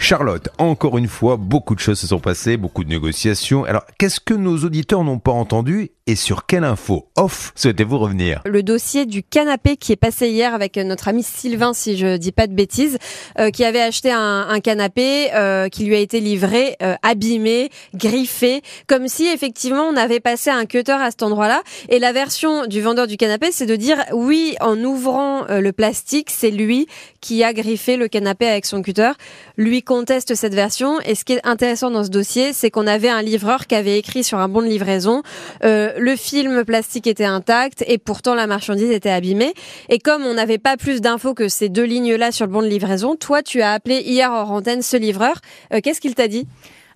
Charlotte, encore une fois, beaucoup de choses se sont passées, beaucoup de négociations. Alors, qu'est-ce que nos auditeurs n'ont pas entendu et sur quelle info off souhaitez-vous revenir Le dossier du canapé qui est passé hier avec notre ami Sylvain, si je dis pas de bêtises, euh, qui avait acheté un, canapé euh, qui lui a été livré euh, abîmé, griffé, comme si effectivement on avait passé un cutter à cet endroit-là. Et la version du vendeur du canapé, c'est de dire oui, en ouvrant le plastique, c'est lui qui a griffé le canapé avec son cutter. Lui conteste cette version. Et ce qui est intéressant dans ce dossier, c'est qu'on avait un livreur qui avait écrit sur un bon de livraison euh, le film plastique était intact et pourtant la marchandise était abîmée. Et comme on n'avait pas plus d'infos que ces deux lignes-là sur le bon de livraison, toi, tu as appelé hier en antenne ce livreur. Euh, qu'est-ce qu'il t'a dit?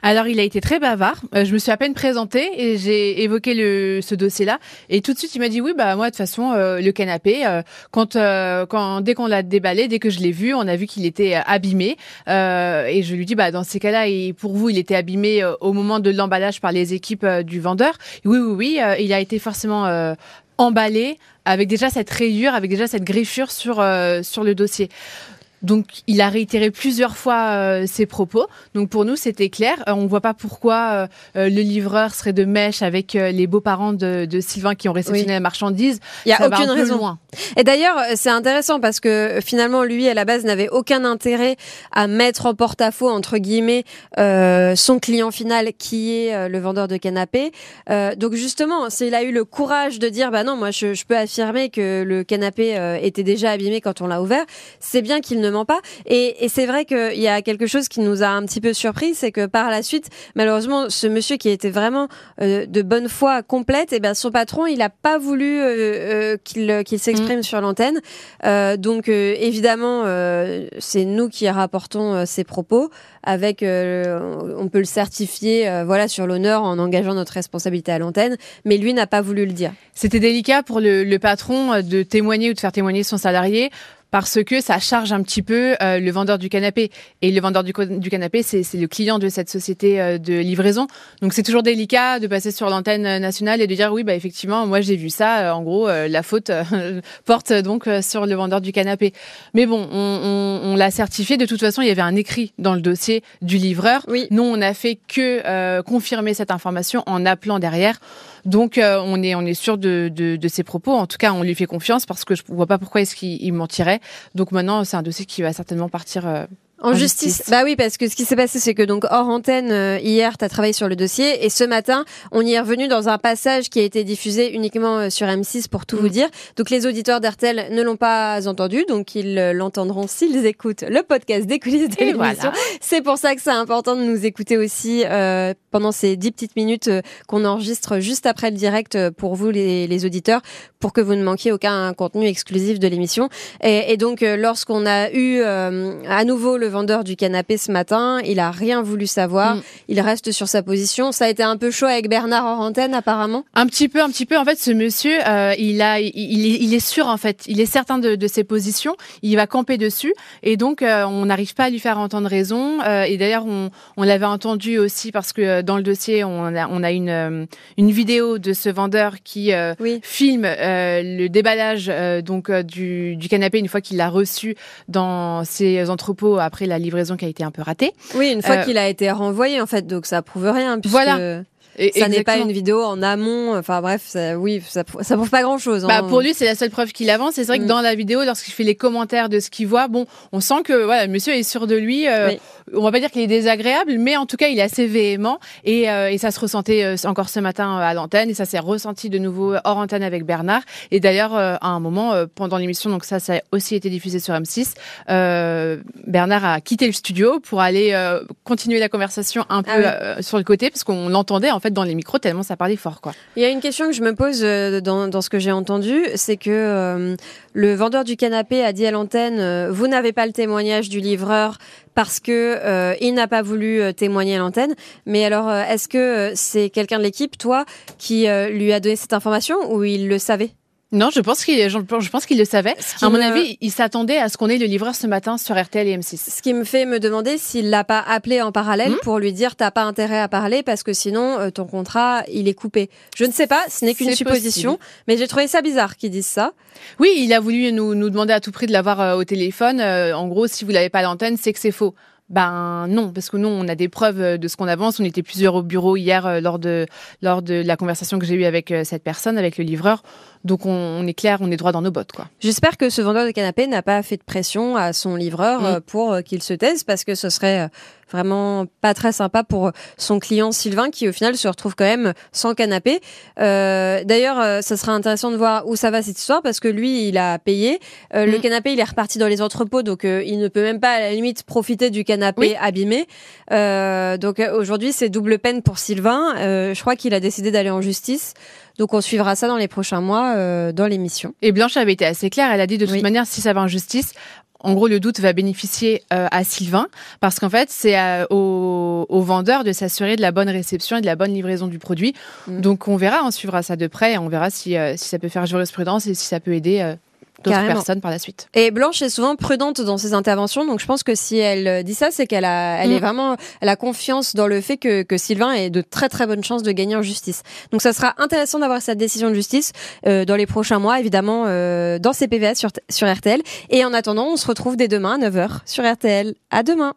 Alors, il a été très bavard. Euh, je me suis à peine présentée et j'ai évoqué le, ce dossier-là. Et tout de suite, il m'a dit oui, bah moi, de toute façon, euh, le canapé, euh, quand, quand dès qu'on l'a déballé, dès que je l'ai vu, on a vu qu'il était abîmé. et je lui dis bah dans ces cas-là, pour vous, il était abîmé au moment de l'emballage par les équipes du vendeur. Oui, oui, oui, il a été forcément emballé avec déjà cette rayure, avec déjà cette griffure sur sur le dossier. Donc, il a réitéré plusieurs fois euh, ses propos. Donc, pour nous, c'était clair. Euh, on ne voit pas pourquoi euh, le livreur serait de mèche avec les beaux-parents de, Sylvain qui ont réceptionné la marchandise. Il n'y a aucune raison. Et d'ailleurs, c'est intéressant parce que finalement, lui, à la base, n'avait aucun intérêt à mettre en porte-à-faux, entre guillemets, son client final qui est le vendeur de canapé. donc, justement, s'il a eu le courage de dire, bah non, moi, je, je peux affirmer que le canapé était déjà abîmé quand on l'a ouvert, c'est bien qu'il ne pas. Et, c'est vrai qu'il y a quelque chose qui nous a un petit peu surpris, c'est que par la suite, malheureusement, ce monsieur qui était vraiment euh, de bonne foi complète, et eh ben son patron, il n'a pas voulu euh, euh, qu'il qu'il s'exprime mm. sur l'antenne. donc évidemment, c'est nous qui rapportons ces propos avec, on peut le certifier, voilà, sur l'honneur en engageant notre responsabilité à l'antenne. Mais lui n'a pas voulu le dire. C'était délicat pour le, le patron de témoigner ou de faire témoigner son salarié parce que ça charge un petit peu euh, le vendeur du canapé. Et le vendeur du, du canapé, c'est le client de cette société euh, de livraison. Donc c'est toujours délicat de passer sur l'antenne nationale et de dire oui, bah effectivement, moi j'ai vu ça. Euh, en gros, la faute porte donc sur le vendeur du canapé. Mais bon, on, on, on l'a certifié. De toute façon, il y avait un écrit dans le dossier du livreur. Oui. Nous, on n'a fait que confirmer cette information en appelant derrière. Donc euh, on est on est sûr de, de, de, ses propos. En tout cas, on lui fait confiance parce que je vois pas pourquoi est-ce qu'il mentirait. Donc maintenant, c'est un dossier qui va certainement partir en, justice. Bah oui, parce que ce qui s'est passé, c'est que donc hors antenne, euh, hier, tu as travaillé sur le dossier et ce matin, on y est revenu dans un passage qui a été diffusé uniquement euh, sur M6 pour tout vous mm. dire. Donc les auditeurs d'RTL ne l'ont pas entendu, donc ils euh, l'entendront s'ils écoutent le podcast des coulisses de l'émission. C'est pour ça que c'est important de nous écouter aussi euh, pendant ces dix petites minutes qu'on enregistre juste après le direct pour vous les, les, auditeurs, pour que vous ne manquiez aucun contenu exclusif de l'émission. Et, et, donc lorsqu'on a eu à nouveau le vendeur du canapé ce matin. Il a rien voulu savoir. Mm. Il reste sur sa position. Ça a été un peu chaud avec Bernard en antenne, apparemment. Un petit peu, un petit peu. En fait, ce monsieur, euh, il a, il, il, est, sûr en fait. Il est certain de, de, ses positions. Il va camper dessus, et donc euh, on n'arrive pas à lui faire entendre raison. Euh, et d'ailleurs, on, on l'avait entendu aussi parce que dans le dossier, on a, on a une une vidéo de ce vendeur qui filme le déballage donc du, du canapé une fois qu'il l'a reçu dans ses entrepôts après la livraison qui a été un peu ratée. Oui, une fois euh, qu'il a été renvoyé en fait, donc ça prouve rien. Voilà. Et, ça n'est pas une vidéo en amont. Enfin bref, ça, oui, ça, ça prouve pas grand chose. Hein. Bah, pour lui, c'est la seule preuve qu'il avance. C'est vrai que mm. dans la vidéo, lorsqu'il fait les commentaires de ce qu'il voit, bon, on sent que voilà, monsieur est sûr de lui. Euh, On va pas dire qu'il est désagréable, mais en tout cas, il est assez véhément et, euh, et ça se ressentait euh, encore ce matin à l'antenne et ça s'est ressenti de nouveau hors antenne avec Bernard. Et d'ailleurs, euh, à un moment pendant l'émission, donc ça, ça a aussi été diffusé sur M6. Bernard a quitté le studio pour aller continuer la conversation un ah peu sur le côté parce qu'on l'entendait en fait dans les micros tellement ça parlait fort quoi. Il y a une question que je me pose euh, dans, ce que j'ai entendu, c'est que euh, le vendeur du canapé a dit à l'antenne euh, vous n'avez pas le témoignage du livreur parce que il n'a pas voulu témoigner à l'antenne. Mais alors est-ce que c'est quelqu'un de l'équipe, toi, qui lui a donné cette information ou il le savait? Non, je pense qu'il, je, pense qu'il le savait. À mon me- avis, il s'attendait à ce qu'on ait le livreur ce matin sur RTL et M6. Ce qui me fait me demander s'il l'a pas appelé en parallèle Hmm pour lui dire t'as pas intérêt à parler parce que sinon euh, ton contrat il est coupé. Je ne sais pas, ce n'est qu'une supposition, mais j'ai trouvé ça bizarre qu'ils disent ça. Oui, il a voulu nous, nous demander à tout prix de l'avoir euh, au téléphone. Euh, en gros, si vous l'avez pas à l'antenne, c'est que c'est faux. Ben non, parce que nous, on a des preuves euh, de ce qu'on avance. On était plusieurs au bureau hier euh, lors de lors de la conversation que j'ai eue avec euh, cette personne, avec le livreur. Donc on, on est clair, on est droit dans nos bottes, quoi. J'espère que ce vendeur de canapé n'a pas fait de pression à son livreur Mm. pour qu'il se taise parce que ce serait vraiment pas très sympa pour son client Sylvain qui au final se retrouve quand même sans canapé. Euh, D'ailleurs, euh, ça sera intéressant de voir où ça va cette histoire parce que lui, il a payé. Euh, Le Mm. canapé, il est reparti dans les entrepôts, donc euh, il ne peut même pas à la limite profiter du canapé Oui. abîmé. Euh, donc aujourd'hui, c'est double peine pour Sylvain. Euh, je crois qu'il a décidé d'aller en justice. Donc on suivra ça dans les prochains mois euh, dans l'émission. Et Blanche avait été assez claire. Elle a dit de toute Oui. manière, si ça va en justice, en gros, le doute va bénéficier euh, à Sylvain parce qu'en fait, c'est euh, au, au vendeur de s'assurer de la bonne réception et de la bonne livraison du produit. Mm. Donc, on verra, on suivra ça de près et on verra si, euh, si ça peut faire jurisprudence et si ça peut aider euh, d'autres Carrément. personnes par la suite. Et Blanche est souvent prudente dans ses interventions, donc je pense que si elle euh, dit ça, c'est qu'elle a, elle Mm. est vraiment, elle a confiance dans le fait que, que Sylvain ait de très très bonnes chances de gagner en justice. Donc ça sera intéressant d'avoir cette décision de justice euh, dans les prochains mois, évidemment, euh, dans CPVA sur, sur RTL. Et en attendant, on se retrouve dès demain à 9h sur RTL. À demain.